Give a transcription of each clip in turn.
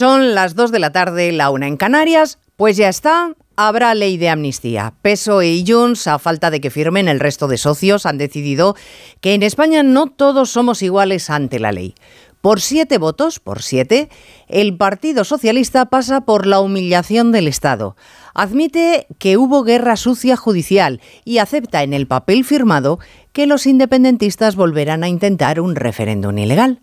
Son las 2 de la tarde, la una en Canarias. Pues ya está, habrá ley de amnistía. PSOE y Junts, a falta de que firmen el resto de socios, han decidido que en España no todos somos iguales ante la ley. Por siete votos, por siete, el Partido Socialista pasa por la humillación del Estado. Admite que hubo guerra sucia judicial y acepta en el papel firmado que los independentistas volverán a intentar un referéndum ilegal.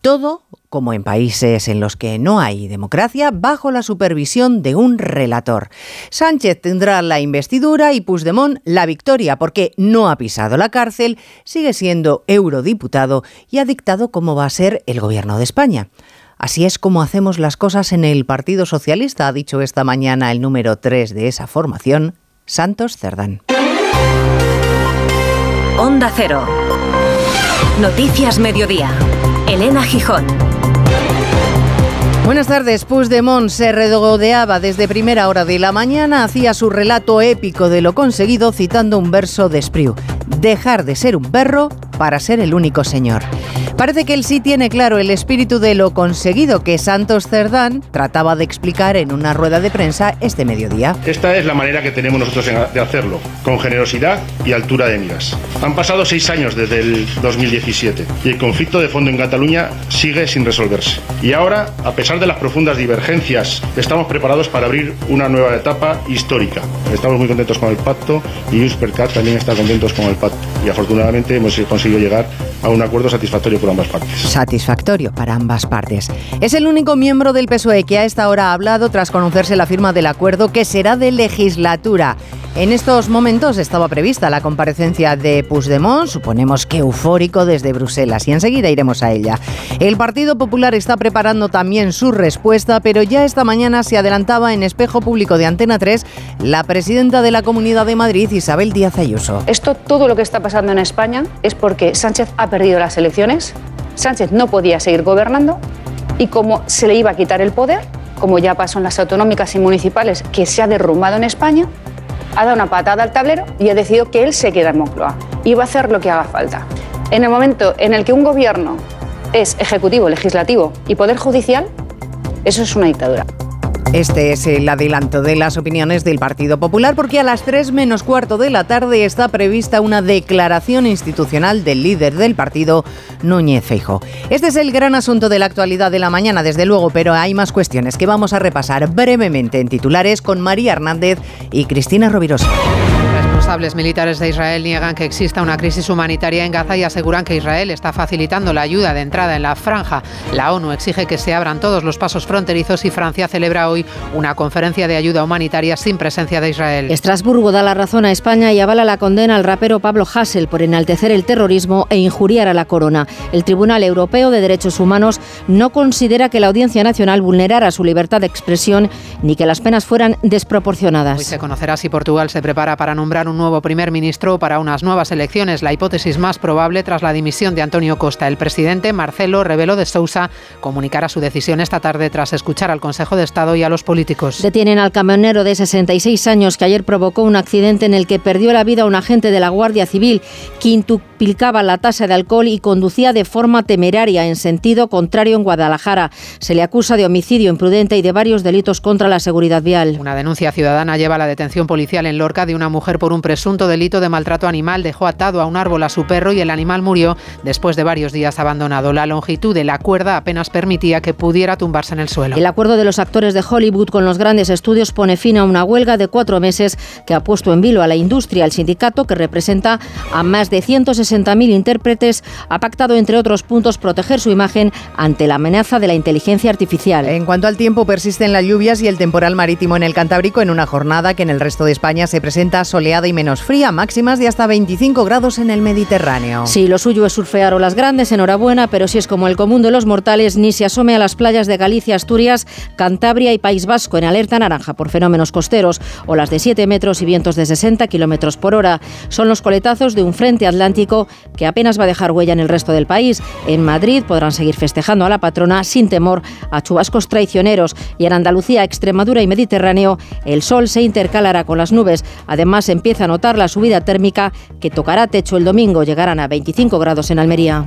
Todo, como en países en los que no hay democracia, bajo la supervisión de un relator. Sánchez tendrá la investidura y Puigdemont la victoria porque no ha pisado la cárcel, sigue siendo eurodiputado y ha dictado cómo va a ser el gobierno de España. Así es como hacemos las cosas en el Partido Socialista, ha dicho esta mañana el número 3 de esa formación, Santos Cerdán. Onda Cero. Noticias Mediodía. Elena Gijón. Buenas tardes. Puigdemont se regodeaba desde primera hora de la mañana, hacía su relato épico de lo conseguido citando un verso de Espriu. Dejar de ser un perro para ser el único señor. Parece que él sí tiene claro el espíritu de lo conseguido que Santos Cerdán trataba de explicar en una rueda de prensa este mediodía. Esta es la manera que tenemos nosotros de hacerlo, con generosidad y altura de miras. Han pasado seis años desde el 2017 y el conflicto de fondo en Cataluña sigue sin resolverse. Y ahora, a pesar de las profundas divergencias, estamos preparados para abrir una nueva etapa histórica. Estamos muy contentos con el pacto y Juspercat también está contentos con el pacto. Y afortunadamente hemos conseguido llegar a un acuerdo satisfactorio por ambas partes. Satisfactorio para ambas partes. Es el único miembro del PSOE que a esta hora ha hablado tras conocerse la firma del acuerdo que será de legislatura. En estos momentos estaba prevista la comparecencia de Puigdemont, suponemos que eufórico desde Bruselas, y enseguida iremos a ella. El Partido Popular está preparando también su respuesta, pero ya esta mañana se adelantaba en espejo público de Antena 3 la presidenta de la Comunidad de Madrid, Isabel Díaz Ayuso. Esto, todo lo que está pasando en España, es porque Sánchez ha perdido las elecciones, Sánchez no podía seguir gobernando y como se le iba a quitar el poder, como ya pasó en las autonómicas y municipales, que se ha derrumbado en España, ha dado una patada al tablero y ha decidido que él se queda en Moncloa y va a hacer lo que haga falta. En el momento en el que un gobierno es ejecutivo, legislativo y poder judicial, eso es una dictadura. Este es el adelanto de las opiniones del Partido Popular porque a las 3 menos cuarto de la tarde está prevista una declaración institucional del líder del partido, Núñez Feijo. Este es el gran asunto de la actualidad de la mañana, desde luego, pero hay más cuestiones que vamos a repasar brevemente en titulares con María Hernández y Cristina Rovirosa. Responsables militares de Israel niegan que exista una crisis humanitaria en Gaza y aseguran que Israel está facilitando la ayuda de entrada en la franja. La ONU exige que se abran todos los pasos fronterizos y Francia celebra hoy una conferencia de ayuda humanitaria sin presencia de Israel. Estrasburgo da la razón a España y avala la condena al rapero Pablo Hassel por enaltecer el terrorismo e injuriar a la corona. El Tribunal Europeo de Derechos Humanos no considera que la Audiencia Nacional vulnerara su libertad de expresión ni que las penas fueran desproporcionadas. Hoy se conocerá si Portugal se prepara para nombrar un nuevo primer ministro para unas nuevas elecciones, la hipótesis más probable tras la dimisión de Antonio Costa. El presidente Marcelo Rebelo de Sousa comunicará su decisión esta tarde tras escuchar al Consejo de Estado y a los políticos. Detienen al camionero de 66 años que ayer provocó un accidente en el que perdió la vida un agente de la Guardia Civil, quintuplicaba la tasa de alcohol y conducía de forma temeraria en sentido contrario en Guadalajara. Se le acusa de homicidio imprudente y de varios delitos contra la seguridad vial. Una denuncia ciudadana lleva a la detención policial en Lorca de una mujer por un presunto delito de maltrato animal. Dejó atado a un árbol a su perro y el animal murió después de varios días abandonado. La longitud de la cuerda apenas permitía que pudiera tumbarse en el suelo. El acuerdo de los actores de Hollywood con los grandes estudios pone fin a una huelga de cuatro meses que ha puesto en vilo a la industria. El sindicato, que representa a más de 160.000 intérpretes, ha pactado, entre otros puntos, proteger su imagen ante la amenaza de la inteligencia artificial. En cuanto al tiempo, persisten las lluvias y el temporal marítimo en el Cantábrico en una jornada que en el resto de España se presenta soleada y menos fría, máximas de hasta 25 grados en el Mediterráneo. Sí, lo suyo es surfear olas grandes, enhorabuena, pero si es como el común de los mortales, ni se asome a las playas de Galicia, Asturias, Cantabria y País Vasco en alerta naranja por fenómenos costeros, olas de 7 metros y vientos de 60 kilómetros por hora. Son los coletazos de un frente atlántico que apenas va a dejar huella en el resto del país. En Madrid podrán seguir festejando a la patrona sin temor a chubascos traicioneros y en Andalucía, Extremadura y Mediterráneo el sol se intercalará con las nubes. Además, empieza a notar la subida térmica que tocará techo el domingo. Llegarán a 25 grados en Almería.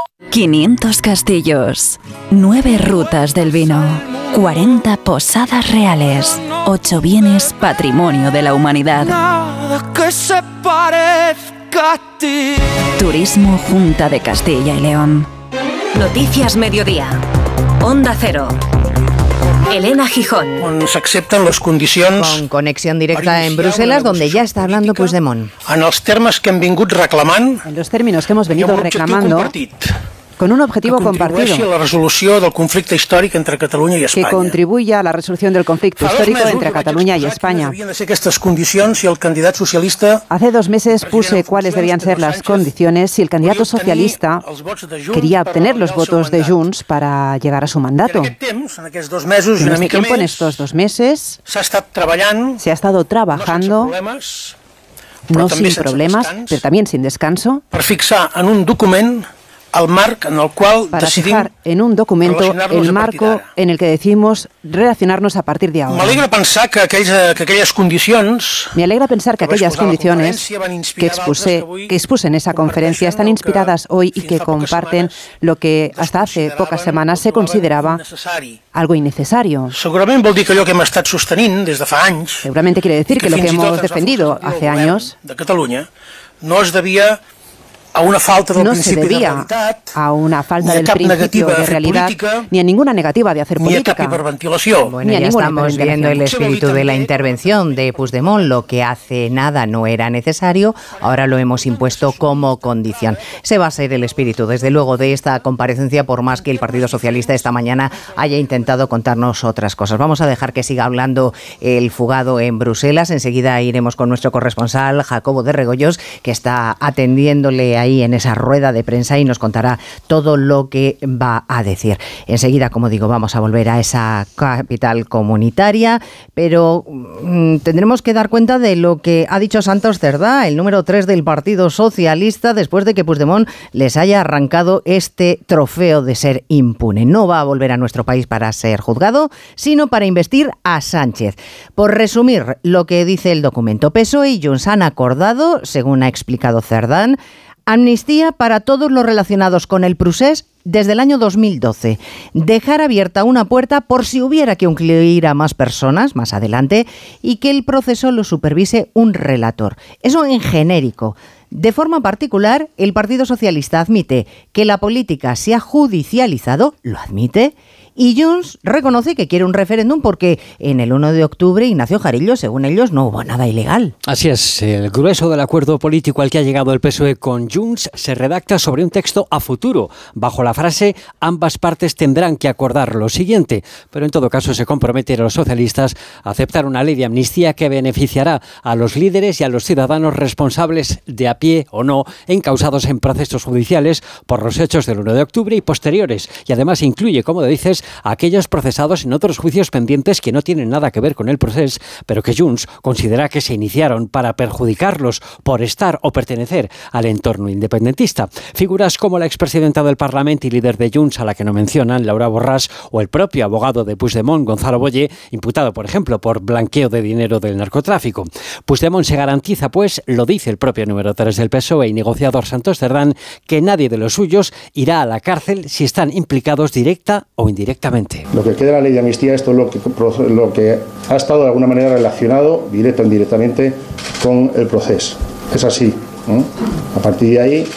500 castillos, 9 rutas del vino, 40 posadas reales, 8 bienes patrimonio de la humanidad. que se parezca a ti. Turismo Junta de Castilla y León. Noticias Mediodía. Onda Cero. Elena Gijón. On s'accepten les condicions... Con conexión directa en Bruselas, donde ya está hablando Puigdemont. En els termes que hem vingut reclamant... En los términos que hemos venido reclamando. Con un objetivo que compartido a la resolució del conflicte històric entre Catalunya i que contribuya a la resolución del conflicto histórico entre Cataluña y España. quines havien de ser aquestes condicions si el candidat socialista Hace dos meses puse cuáles debían ser las condiciones si el candidato socialista quería obtener los votos de Junts para llegar a su mandato. en este tiempo, en estos dos meses, se ha estado trabajando, no sin problemas, pero también sin descanso, per fixar en un document el marc en el qual para fijar en un documento el marco en el que decimos relacionarnos a partir de ahora. M'alegra pensar que, aquells, eh, que aquelles condicions Me alegra pensar que que aquellas condiciones que expuse, que que expuse en esa conferencia están inspiradas hoy y que comparten lo que hasta hace pocas semanas se consideraba algo innecesario. Segurament vol dir que allò que hem estat sostenint des de fa anys Seguramente quiere decir que lo que i tot hemos defendido hace años de Catalunya no es devia a una falta del no se principi de realitat a una falta a del principio de realidad política, ni a ninguna negativa de hacer ni a política. Bueno, Ni a ya ninguna estamos viendo el espíritu de la intervención de Puigdemont. Lo que hace nada no era necesario, ahora lo hemos impuesto como condición. Se va a ser el espíritu, desde luego, de esta comparecencia, por más que el Partido Socialista esta mañana haya intentado contarnos otras cosas. Vamos a dejar que siga hablando el fugado en Bruselas. Enseguida iremos con nuestro corresponsal, Jacobo de Regoyos, que está atendiéndole ahí en esa rueda de prensa y nos contará todo lo que va a decir. Enseguida, como digo, vamos a volver a esa capital comunitaria, pero mm, tendremos que dar cuenta de lo que ha dicho Santos Cerdá, el número 3 del Partido Socialista, después de que Puigdemont les haya arrancado este trofeo de ser impune. No va a volver a nuestro país para ser juzgado, sino para investir a Sánchez. Por resumir lo que dice el documento, PSOE y Junts han acordado, según ha explicado Cerdán, Amnistía para todos los relacionados con el procés desde el año 2012. Dejar abierta una puerta por si hubiera que incluir a más personas más adelante y que el proceso lo supervise un relator. Eso en genérico. De forma particular, el Partido Socialista admite que la política se ha judicializado, lo admite, y Junts reconoce que quiere un referéndum porque en el 1 de octubre Ignacio Jarillo, según ellos, no hubo nada ilegal. Así es, el grueso del acuerdo político al que ha llegado el PSOE con Junts se redacta sobre un texto a futuro, bajo la frase ambas partes tendrán que acordar lo siguiente, pero en todo caso se comprometen los socialistas a aceptar una ley de amnistía que beneficiará a los líderes y a los ciudadanos responsables de a pie o no encausados en procesos judiciales por los hechos del 1 de octubre y posteriores, y además incluye, como dices, a aquellos procesados en otros juicios pendientes que no tienen nada que ver con el proceso, pero que Junts considera que se iniciaron para perjudicarlos por estar o pertenecer al entorno independentista. Figuras como la expresidenta del Parlamento y líder de Junts, a la que no mencionan, Laura Borràs, o el propio abogado de Puigdemont, Gonzalo Boye, imputado, por ejemplo, por blanqueo de dinero del narcotráfico. Puigdemont se garantiza, pues, lo dice el propio número 3 del PSOE y negociador Santos Cerdán, que nadie de los suyos irá a la cárcel si están implicados directa o indirectamente. Lo que queda de la ley de amnistía, esto es lo que, lo que ha estado de alguna manera relacionado, directo o indirectamente, con el proceso. Es así. A partir de ahí eh,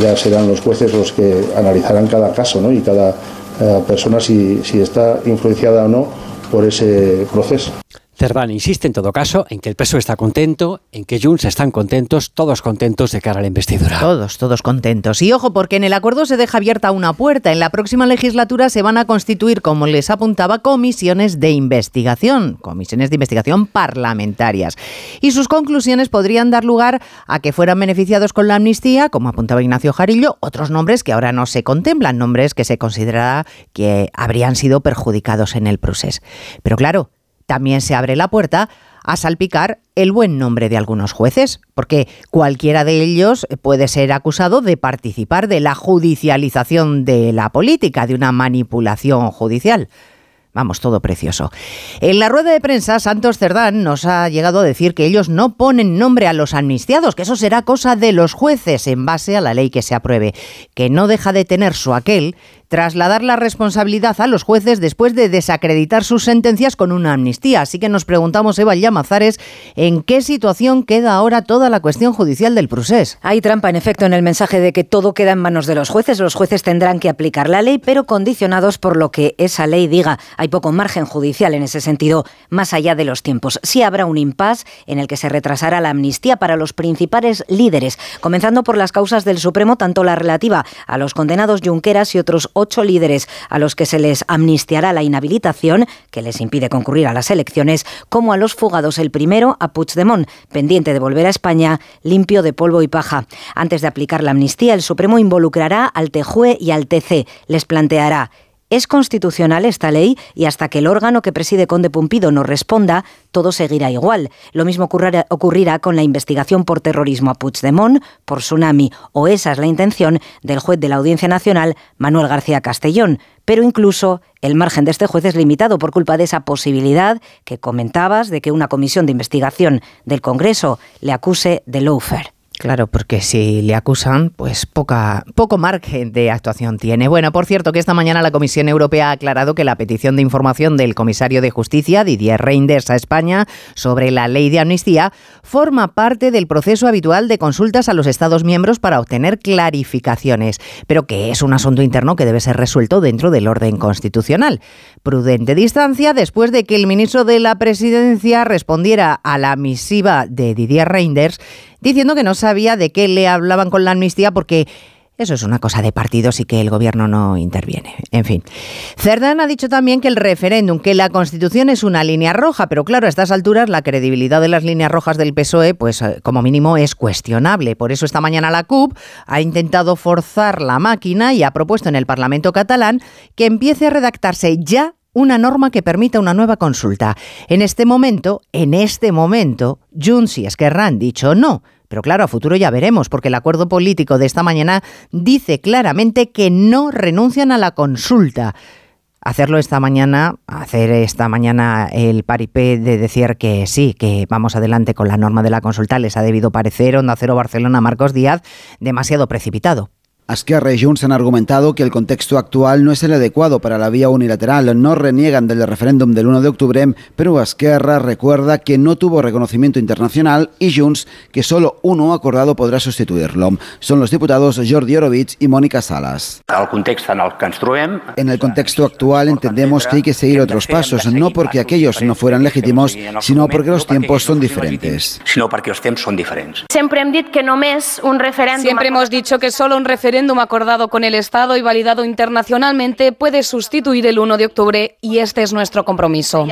ya serán los jueces los que analizarán cada caso ¿no? y cada eh, persona si, si está influenciada o no por ese proceso. Cerdán insiste en todo caso en que el PSOE está contento, en que Junts están contentos, todos contentos de cara a la investidura. Todos, todos contentos. Y ojo, porque en el acuerdo se deja abierta una puerta. En la próxima legislatura se van a constituir, como les apuntaba, comisiones de investigación, comisiones de investigación parlamentarias. Y sus conclusiones podrían dar lugar a que fueran beneficiados con la amnistía, como apuntaba Ignacio Jarillo, otros nombres que ahora no se contemplan, nombres que se considera que habrían sido perjudicados en el proceso. Pero claro, también se abre la puerta a salpicar el buen nombre de algunos jueces, porque cualquiera de ellos puede ser acusado de participar de la judicialización de la política, de una manipulación judicial. Vamos, todo precioso. En la rueda de prensa, Santos Cerdán nos ha llegado a decir que ellos no ponen nombre a los amnistiados, que eso será cosa de los jueces en base a la ley que se apruebe, que no deja de tener su aquel trasladar la responsabilidad a los jueces después de desacreditar sus sentencias con una amnistía. Así que nos preguntamos, Eva Llamazares, ¿en qué situación queda ahora toda la cuestión judicial del procés? Hay trampa, en efecto, en el mensaje de que todo queda en manos de los jueces. Los jueces tendrán que aplicar la ley, pero condicionados por lo que esa ley diga. Hay poco margen judicial en ese sentido, más allá de los tiempos. Sí habrá un impasse en el que se retrasará la amnistía para los principales líderes, comenzando por las causas del Supremo, tanto la relativa a los condenados Junqueras y otros ocho líderes a los que se les amnistiará la inhabilitación, que les impide concurrir a las elecciones, como a los fugados. El primero, a Puigdemont, pendiente de volver a España, limpio de polvo y paja. Antes de aplicar la amnistía, el Supremo involucrará al TJUE y al TC. Les planteará es constitucional esta ley y hasta que el órgano que preside Conde Pumpido no responda, todo seguirá igual. Lo mismo ocurrirá, con la investigación por terrorismo a Puigdemont, por tsunami, o esa es la intención del juez de la Audiencia Nacional, Manuel García Castellón. Pero incluso el margen de este juez es limitado por culpa de esa posibilidad que comentabas de que una comisión de investigación del Congreso le acuse de lawfare. Claro, porque si le acusan, pues poca, poco margen de actuación tiene. Bueno, por cierto, que esta mañana la Comisión Europea ha aclarado que la petición de información del comisario de Justicia, Didier Reinders, a España sobre la ley de amnistía forma parte del proceso habitual de consultas a los Estados miembros para obtener clarificaciones, pero que es un asunto interno que debe ser resuelto dentro del orden constitucional. Prudente distancia después de que el ministro de la Presidencia respondiera a la misiva de Didier Reinders diciendo que no sabía de qué le hablaban con la amnistía porque eso es una cosa de partidos y que el gobierno no interviene. En fin. Cerdán ha dicho también que el referéndum, que la Constitución es una línea roja, pero claro, a estas alturas la credibilidad de las líneas rojas del PSOE, pues eh, como mínimo es cuestionable. Por eso esta mañana la CUP ha intentado forzar la máquina y ha propuesto en el Parlamento catalán que empiece a redactarse ya una norma que permita una nueva consulta. En este momento, en este momento, Junts y Esquerra han dicho no. Pero claro, a futuro ya veremos, porque el acuerdo político de esta mañana dice claramente que no renuncian a la consulta. Hacerlo esta mañana, hacer esta mañana el paripé de decir que sí, que vamos adelante con la norma de la consulta, les ha debido parecer Onda Cero Barcelona Marcos Díaz demasiado precipitado. Y Junts han argumentado que el contexto actual no es el adecuado para la vía unilateral. No reniegan del referéndum del 1 de octubre, pero Esquerra recuerda que no tuvo reconocimiento internacional y Junts que solo uno acordado podrá sustituirlo. Son los diputados Jordi Orovich y Mónica Salas. En el contexto actual entendemos que hay que seguir otros pasos, no porque aquellos no fueran legítimos, sino porque los tiempos son diferentes. Siempre hemos dicho que solo un referéndum referéndum acordado con el Estado y validado internacionalmente puede sustituir el 1 de octubre y este es nuestro compromiso.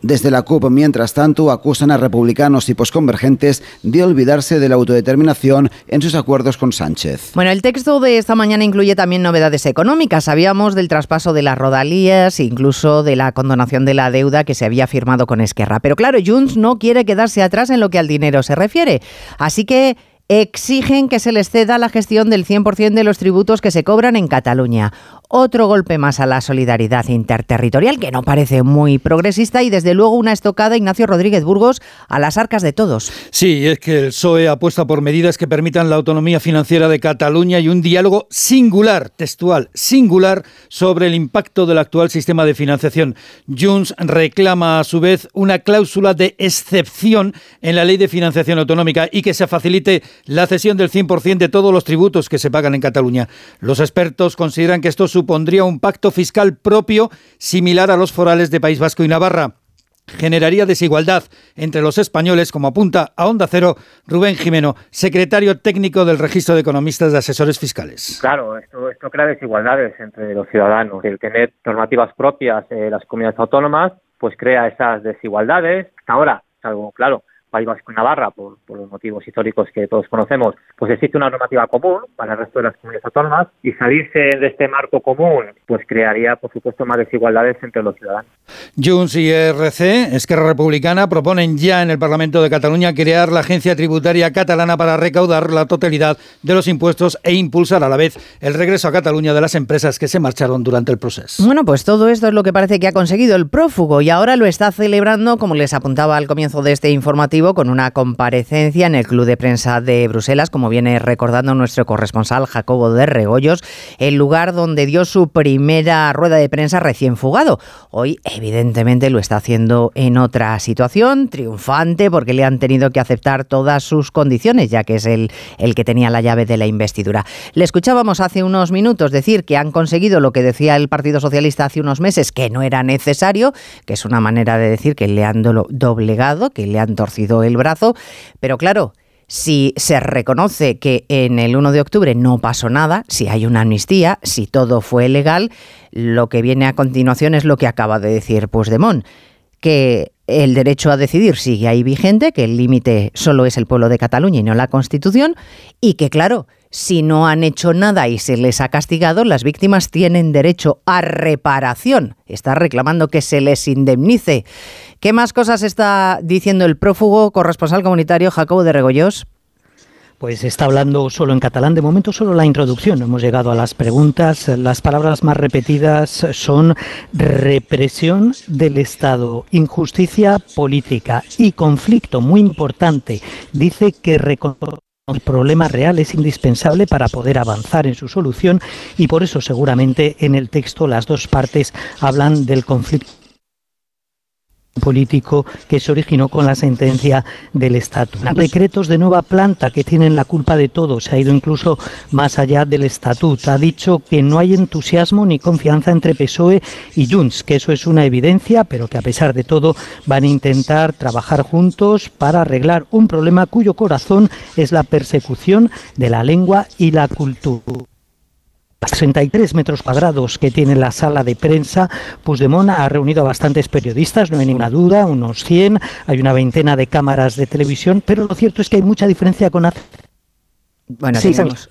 Desde la CUP, mientras tanto, acusan a republicanos y posconvergentes de olvidarse de la autodeterminación en sus acuerdos con Sánchez. Bueno, el texto de esta mañana incluye también novedades económicas. Sabíamos del traspaso de las rodalías, incluso de la condonación de la deuda que se había firmado con Esquerra. Pero claro, Junts no quiere quedarse atrás en lo que al dinero se refiere. Así que exigen que se les ceda la gestión del 100% de los tributos que se cobran en Cataluña otro golpe más a la solidaridad interterritorial, que no parece muy progresista, y desde luego una estocada, Ignacio Rodríguez Burgos, a las arcas de todos. Sí, es que el PSOE apuesta por medidas que permitan la autonomía financiera de Cataluña y un diálogo singular, textual, singular, sobre el impacto del actual sistema de financiación. Junts reclama a su vez una cláusula de excepción en la ley de financiación autonómica y que se facilite la cesión del 100% de todos los tributos que se pagan en Cataluña. Los expertos consideran que esto supondría un pacto fiscal propio similar a los forales de País Vasco y Navarra generaría desigualdad entre los españoles, como apunta a Onda Cero Rubén Jimeno, secretario técnico del Registro de Economistas de Asesores Fiscales. Claro, esto, crea desigualdades entre los ciudadanos. El tener normativas propias en las comunidades autónomas, pues crea esas desigualdades. Ahora, algo claro, País Vasco y Navarra, por, los motivos históricos que todos conocemos, pues existe una normativa común para el resto de las comunidades autónomas y salirse de este marco común, pues crearía, por supuesto, más desigualdades entre los ciudadanos. Junts y RC, Esquerra Republicana, proponen ya en el Parlamento de Cataluña crear la Agencia Tributaria Catalana para recaudar la totalidad de los impuestos e impulsar a la vez el regreso a Cataluña de las empresas que se marcharon durante el proceso. Bueno, pues todo esto es lo que parece que ha conseguido el prófugo y ahora lo está celebrando, como les apuntaba al comienzo de este informativo, con una comparecencia en el Club de Prensa de Bruselas, como viene recordando nuestro corresponsal Jacobo de Regoyos, el lugar donde dio su primera rueda de prensa recién fugado. Hoy, evidentemente, lo está haciendo en otra situación, triunfante, porque le han tenido que aceptar todas sus condiciones, ya que es el, el que tenía la llave de la investidura. Le escuchábamos hace unos minutos decir que han conseguido lo que decía el Partido Socialista hace unos meses, que no era necesario, que es una manera de decir que le han doblegado, que le han torcido el brazo, pero claro, si se reconoce que en el 1 de octubre no pasó nada, si hay una amnistía, si todo fue legal, lo que viene a continuación es lo que acaba de decir Puigdemont, que el derecho a decidir sigue ahí vigente, que el límite solo es el pueblo de Cataluña y no la Constitución, y que claro, si no han hecho nada y se les ha castigado, las víctimas tienen derecho a reparación. Está reclamando que se les indemnice. ¿Qué más cosas está diciendo el prófugo corresponsal comunitario Jacobo de Regoyos? Pues está hablando solo en catalán, de momento solo la introducción. Hemos llegado a las preguntas. Las palabras más repetidas son represión del Estado, injusticia política y conflicto muy importante. Dice que el problema real es indispensable para poder avanzar en su solución y por eso seguramente en el texto las dos partes hablan del conflicto político que se originó con la sentencia del Estatuto. Decretos de nueva planta que tienen la culpa de todo, se ha ido incluso más allá del Estatuto. Ha dicho que no hay entusiasmo ni confianza entre PSOE y Junts, que eso es una evidencia, pero que a pesar de todo van a intentar trabajar juntos para arreglar un problema cuyo corazón es la persecución de la lengua y la cultura. 63 metros cuadrados que tiene la sala de prensa, Puigdemont ha reunido a bastantes periodistas, no hay ninguna duda, unos 100, hay una veintena de cámaras de televisión, pero lo cierto es que hay mucha diferencia con hace bueno, tenemos,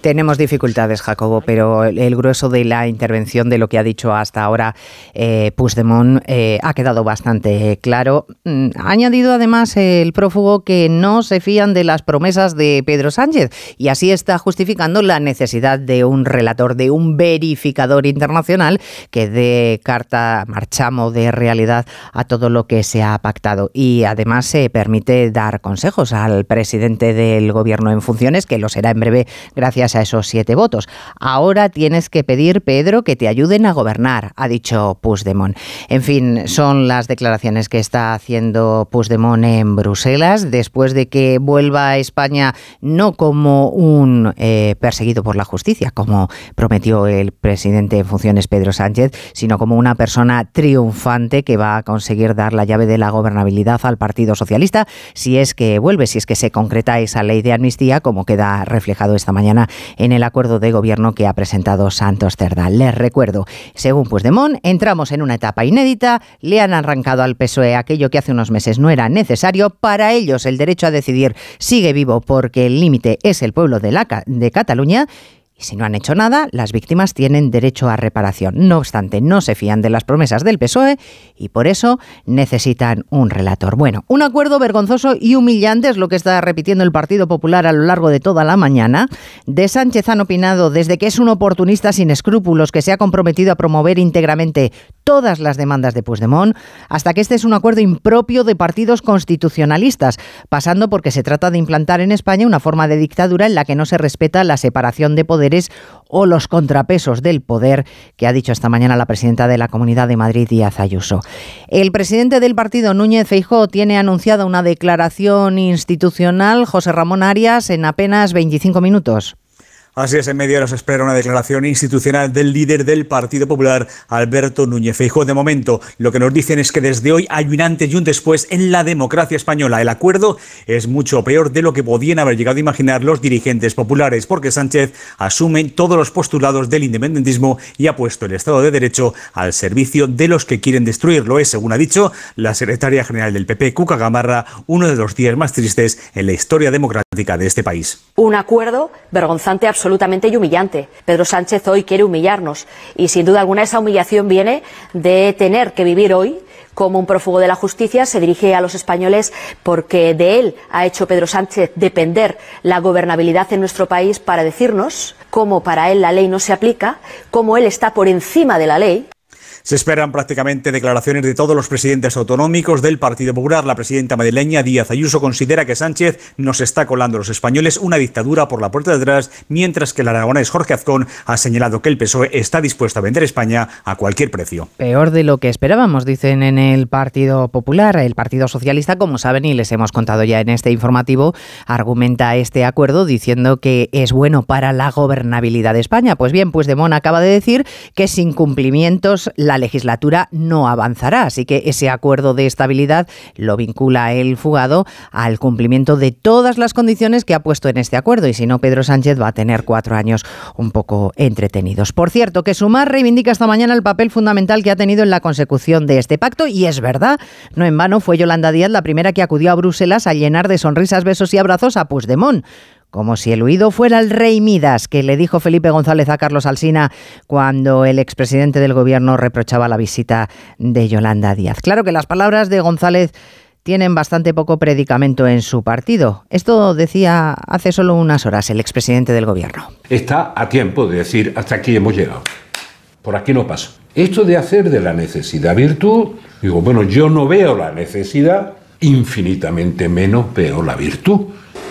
tenemos, dificultades, Jacobo, pero el, grueso de la intervención de lo que ha dicho hasta ahora eh, Puigdemont eh, ha quedado bastante claro. Mm, ha añadido además el prófugo que no se fían de las promesas de Pedro Sánchez y así está justificando la necesidad de un relator, de un verificador internacional que dé carta marchamo de realidad a todo lo que se ha pactado. Y además se permite dar consejos al presidente del gobierno en funciones, que lo será en breve gracias a esos siete votos. Ahora tienes que pedir, Pedro, que te ayuden a gobernar, ha dicho Puigdemont. En fin, son las declaraciones que está haciendo Puigdemont en Bruselas después de que vuelva a España no como un eh, perseguido por la justicia, como prometió el presidente en funciones Pedro Sánchez, sino como una persona triunfante que va a conseguir dar la llave de la gobernabilidad al Partido Socialista si es que vuelve, si es que se concreta esa ley de amnistía, como queda reflejado esta mañana en el acuerdo de gobierno que ha presentado Santos Cerda. Les recuerdo, según Puigdemont, entramos en una etapa inédita, le han arrancado al PSOE aquello que hace unos meses no era necesario, para ellos el derecho a decidir sigue vivo porque el límite es el pueblo de, la, de Cataluña y si no han hecho nada, las víctimas tienen derecho a reparación. No obstante, no se fían de las promesas del PSOE y por eso necesitan un relator. Bueno, un acuerdo vergonzoso y humillante es lo que está repitiendo el Partido Popular a lo largo de toda la mañana. De Sánchez han opinado desde que es un oportunista sin escrúpulos que se ha comprometido a promover íntegramente todas las demandas de Puigdemont, hasta que este es un acuerdo impropio de partidos constitucionalistas, pasando porque se trata de implantar en España una forma de dictadura en la que no se respeta la separación de poderes o los contrapesos del poder, que ha dicho esta mañana la presidenta de la Comunidad de Madrid, Díaz Ayuso. El presidente del partido, Núñez Feijóo, tiene anunciada una declaración institucional, José Ramón Arias, en apenas 25 minutos. Así es, en medio nos espera una declaración institucional del líder del Partido Popular, Alberto Núñez Feijóo. De momento, lo que nos dicen es que desde hoy hay un antes y un después en la democracia española. El acuerdo es mucho peor de lo que podían haber llegado a imaginar los dirigentes populares, porque Sánchez asume todos los postulados del independentismo y ha puesto el Estado de Derecho al servicio de los que quieren destruirlo. Es, según ha dicho la secretaria general del PP, Cuca Gamarra, uno de los días más tristes en la historia democrática de este país. Un acuerdo vergonzante absolutamente absolutamente y humillante. Pedro Sánchez hoy quiere humillarnos y sin duda alguna esa humillación viene de tener que vivir hoy como un prófugo de la justicia, se dirige a los españoles porque de él ha hecho Pedro Sánchez depender la gobernabilidad en nuestro país para decirnos cómo para él la ley no se aplica, cómo él está por encima de la ley. Se esperan prácticamente declaraciones de todos los presidentes autonómicos del Partido Popular. La presidenta madrileña Díaz Ayuso considera que Sánchez nos está colando a los españoles una dictadura por la puerta de atrás, mientras que el aragonés Jorge Azcón ha señalado que el PSOE está dispuesto a vender España a cualquier precio. Peor de lo que esperábamos, dicen en el Partido Popular. El Partido Socialista, como saben y les hemos contado ya en este informativo, argumenta este acuerdo diciendo que es bueno para la gobernabilidad de España. Pues bien, pues Puigdemont acaba de decir que sin cumplimientos legislatura no avanzará. Así que ese acuerdo de estabilidad lo vincula el fugado al cumplimiento de todas las condiciones que ha puesto en este acuerdo. Y si no, Pedro Sánchez va a tener cuatro años un poco entretenidos. Por cierto, que Sumar reivindica esta mañana el papel fundamental que ha tenido en la consecución de este pacto. Y es verdad, no en vano fue Yolanda Díaz la primera que acudió a Bruselas a llenar de sonrisas, besos y abrazos a Puigdemont como si el huido fuera el rey Midas, que le dijo Felipe González a Carlos Alsina cuando el expresidente del gobierno reprochaba la visita de Yolanda Díaz. Claro que las palabras de González tienen bastante poco predicamento en su partido. Esto decía hace solo unas horas el expresidente del gobierno. Está a tiempo de decir hasta aquí hemos llegado. Por aquí no paso. Esto de hacer de la necesidad virtud, digo, bueno, yo no veo la necesidad, infinitamente menos veo la virtud.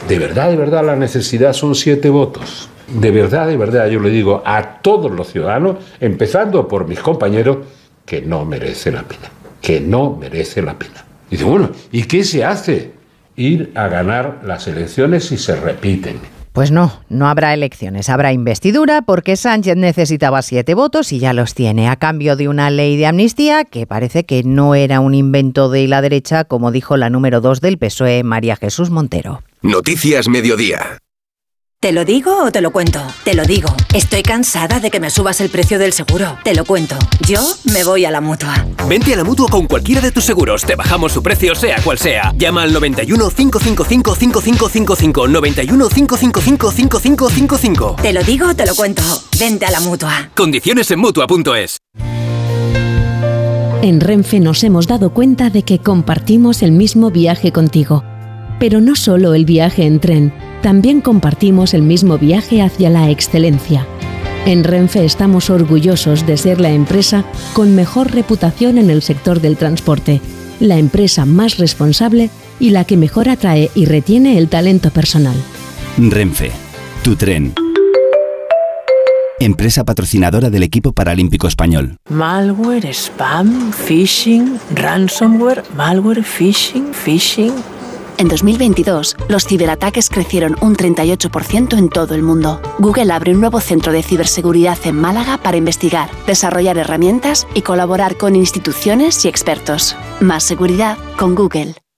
De verdad, de verdad, la necesidad son siete votos. De verdad, de verdad, yo le digo a todos los ciudadanos, empezando por mis compañeros, que no merece la pena. Que no merece la pena. Y dice, bueno, ¿y qué se hace? Ir a ganar las elecciones si se repiten. Pues no, no habrá elecciones, habrá investidura porque Sánchez necesitaba siete votos y ya los tiene a cambio de una ley de amnistía que parece que no era un invento de la derecha, como dijo la número dos del PSOE, María Jesús Montero. Noticias Mediodía. ¿Te lo digo o te lo cuento? Te lo digo. Estoy cansada de que me subas el precio del seguro. Te lo cuento. Yo me voy a la mutua. Vente a la mutua con cualquiera de tus seguros. Te bajamos su precio, sea cual sea. Llama al 91 555 5555. 91 555 5555. Te lo digo o te lo cuento. Vente a la mutua. Condiciones en mutua.es. En Renfe nos hemos dado cuenta de que compartimos el mismo viaje contigo. Pero no solo el viaje en tren también compartimos el mismo viaje hacia la excelencia. En Renfe estamos orgullosos de ser la empresa con mejor reputación en el sector del transporte, la empresa más responsable y la que mejor atrae y retiene el talento personal. Renfe, tu tren. Empresa patrocinadora del equipo paralímpico español. Malware, spam, phishing, ransomware, malware, phishing, phishing. En 2022, los ciberataques crecieron un 38% en todo el mundo. Google abre un nuevo centro de ciberseguridad en Málaga para investigar, desarrollar herramientas y colaborar con instituciones y expertos. Más seguridad con Google.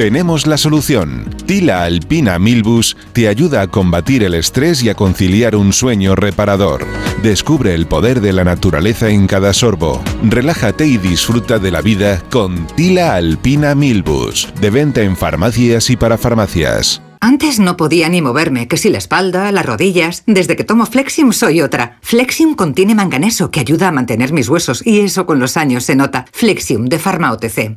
Tenemos la solución. Tila Alpina Milbus te ayuda a combatir el estrés y a conciliar un sueño reparador. Descubre el poder de la naturaleza en cada sorbo. Relájate y disfruta de la vida con Tila Alpina Milbus. De venta en farmacias y para farmacias. Antes no podía ni moverme, que si la espalda, las rodillas. Desde que tomo Flexium soy otra. Flexium contiene manganeso que ayuda a mantener mis huesos y eso con los años se nota. Flexium de Pharma OTC.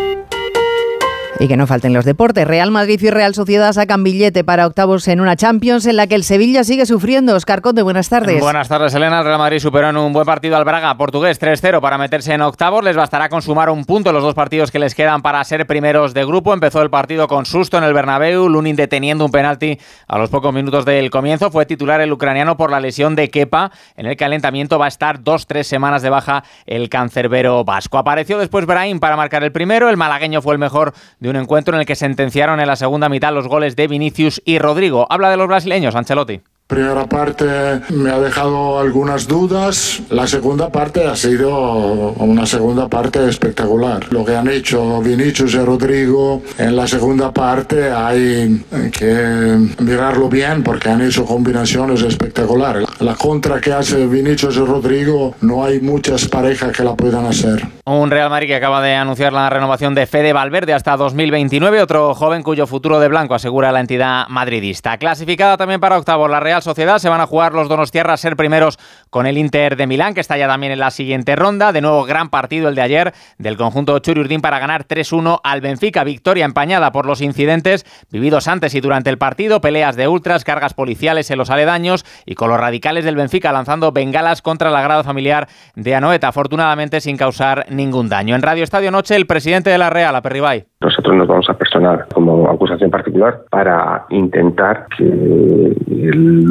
Y que no falten los deportes. Real Madrid y Real Sociedad sacan billete para octavos en una Champions en la que el Sevilla sigue sufriendo. Oscar Conde, buenas tardes. Buenas tardes, Elena. El Real Madrid superó en un buen partido al Braga portugués 3-0 para meterse en octavos. Les bastará consumar un punto los dos partidos que les quedan para ser primeros de grupo. Empezó el partido con susto en el Bernabéu, Lunin deteniendo un penalti a los pocos minutos del comienzo. Fue titular el ucraniano por la lesión de Kepa. En el calentamiento va a estar dos, tres semanas de baja el cancerbero vasco. Apareció después Brahim para marcar el primero. El malagueño fue el mejor de un encuentro en el que sentenciaron en la segunda mitad los goles de Vinicius y Rodrigo. Habla de los brasileños, Ancelotti. Primera parte me ha dejado algunas dudas. La segunda parte ha sido una segunda parte espectacular. Lo que han hecho Vinicius y Rodrigo en la segunda parte hay que mirarlo bien porque han hecho combinaciones espectaculares. La contra que hace Vinicius y Rodrigo no hay muchas parejas que la puedan hacer. Un Real Madrid que acaba de anunciar la renovación de Fede Valverde hasta 2029, otro joven cuyo futuro de blanco asegura la entidad madridista. Clasificada también para octavos la Real Sociedad, se van a jugar los Donostiarras ser primeros con el Inter de Milán, que está ya también en la siguiente ronda. De nuevo, gran partido el de ayer del conjunto Churiurdín para ganar 3-1 al Benfica. Victoria empañada por los incidentes vividos antes y durante el partido, peleas de ultras, cargas policiales en los aledaños y con los radicales del Benfica lanzando bengalas contra la grada familiar de Anoeta, afortunadamente sin causar ningún daño. En Radio Estadio Noche, el presidente de la Real, Aperribay. Nosotros nos vamos a personar como acusación particular para intentar que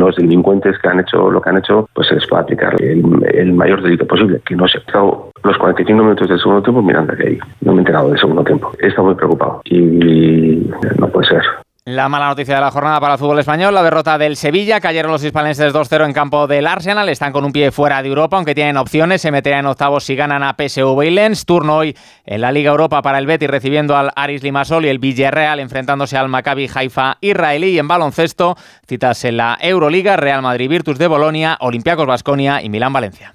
los delincuentes que han hecho lo que han hecho, pues se les pueda aplicar el, mayor delito posible, que no se ha estado los 45 minutos del segundo tiempo mirando aquí ahí. No me he enterado del segundo tiempo. He estado muy preocupado y no puede ser. La mala noticia de la jornada para el fútbol español, la derrota del Sevilla. Cayeron los hispalenses 2-0 en campo del Arsenal. Están con un pie fuera de Europa, aunque tienen opciones. Se meterán en octavos si ganan a PSV y Lens. Turno hoy en la Liga Europa para el Betis recibiendo al Aris Limassol y el Villarreal enfrentándose al Maccabi Haifa israelí. Y en baloncesto, citas en la Euroliga, Real Madrid Virtus de Bolonia, Olympiacos Basconia y Milán Valencia.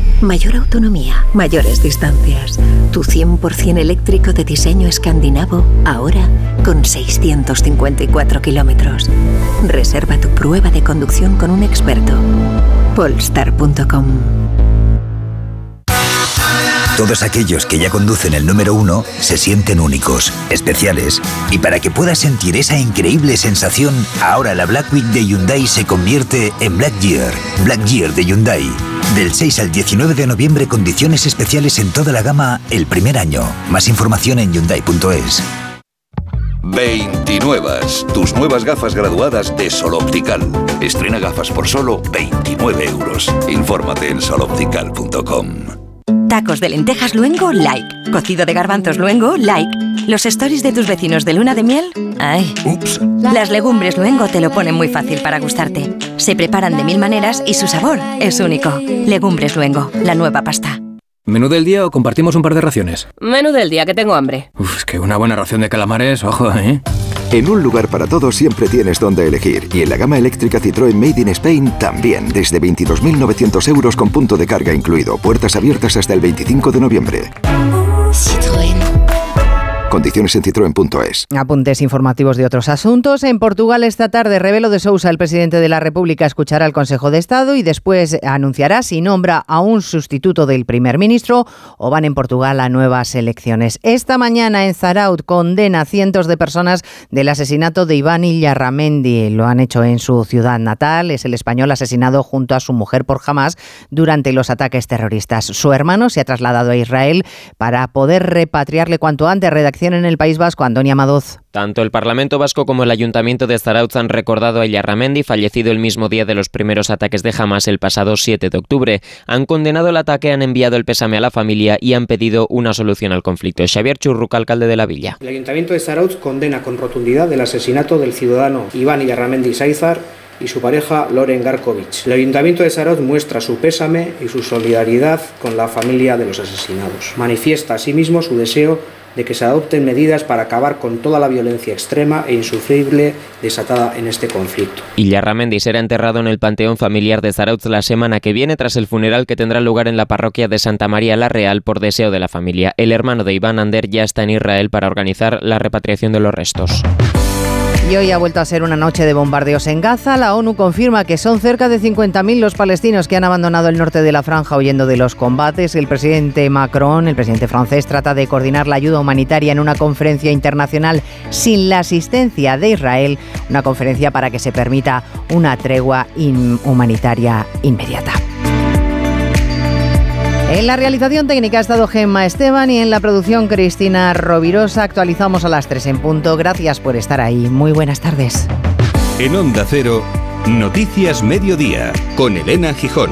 Mayor autonomía, mayores distancias. Tu 100% eléctrico de diseño escandinavo, ahora con 654 kilómetros. Reserva tu prueba de conducción con un experto. Polestar.com todos aquellos que ya conducen el número uno se sienten únicos, especiales. Y para que puedas sentir esa increíble sensación, ahora la Black Week de Hyundai se convierte en Black Year. Black Year de Hyundai. Del 6 al 19 de noviembre, condiciones especiales en toda la gama el primer año. Más información en Hyundai.es. 29. Tus nuevas gafas graduadas de Sol Optical. Estrena gafas por solo 29 euros. Infórmate en soloptical.com. Tacos de lentejas luengo, like. Cocido de garbanzos luengo, like. Los stories de tus vecinos de luna de miel, ay. Ups. Las legumbres luengo te lo ponen muy fácil para gustarte. Se preparan de mil maneras y su sabor es único. Legumbres luengo, la nueva pasta. ¿Menú del día o compartimos un par de raciones? Menú del día, que tengo hambre. Uf, es que una buena ración de calamares, ojo, ¿eh? En un lugar para todos siempre tienes donde elegir. Y en la gama eléctrica Citroën Made in Spain también. Desde 22.900 euros con punto de carga incluido. Puertas abiertas hasta el 25 de noviembre. Condiciones en citroen.es. Apuntes informativos de otros asuntos. En Portugal esta tarde, Revelo de Sousa, el presidente de la República, escuchará al Consejo de Estado y después anunciará si nombra a un sustituto del primer ministro o van en Portugal a nuevas elecciones. Esta mañana en Zaraut condena a cientos de personas del asesinato de Iván Illarramendi. Lo han hecho en su ciudad natal. Es el español asesinado junto a su mujer por Hamas durante los ataques terroristas. Su hermano se ha trasladado a Israel para poder repatriarle cuanto antes. Redacción en el País Vasco, Antonia Madoz. Tanto el Parlamento Vasco como el Ayuntamiento de Zarautz han recordado a Yarramendi, fallecido el mismo día de los primeros ataques de Hamas el pasado 7 de octubre. Han condenado el ataque, han enviado el pésame a la familia y han pedido una solución al conflicto. Xavier Churruca, alcalde de la villa. El Ayuntamiento de Zarautz condena con rotundidad el asesinato del ciudadano Iván Yarramendi Saizar y su pareja Loren Garkovich. El Ayuntamiento de Zarauz muestra su pésame y su solidaridad con la familia de los asesinados. Manifiesta asimismo su deseo de que se adopten medidas para acabar con toda la violencia extrema e insufrible desatada en este conflicto. Illarramendi será enterrado en el Panteón Familiar de Zarautz la semana que viene tras el funeral que tendrá lugar en la parroquia de Santa María la Real por deseo de la familia. El hermano de Iván Ander ya está en Israel para organizar la repatriación de los restos. Y hoy ha vuelto a ser una noche de bombardeos en Gaza. La ONU confirma que son cerca de 50.000 los palestinos que han abandonado el norte de la franja huyendo de los combates. El presidente Macron, el presidente francés, trata de coordinar la ayuda humanitaria en una conferencia internacional sin la asistencia de Israel, una conferencia para que se permita una tregua humanitaria inmediata. En la realización técnica ha estado Gemma Esteban y en la producción Cristina Rovirosa. Actualizamos a las 3 en punto. Gracias por estar ahí. Muy buenas tardes. En Onda Cero, Noticias Mediodía, con Elena Gijón.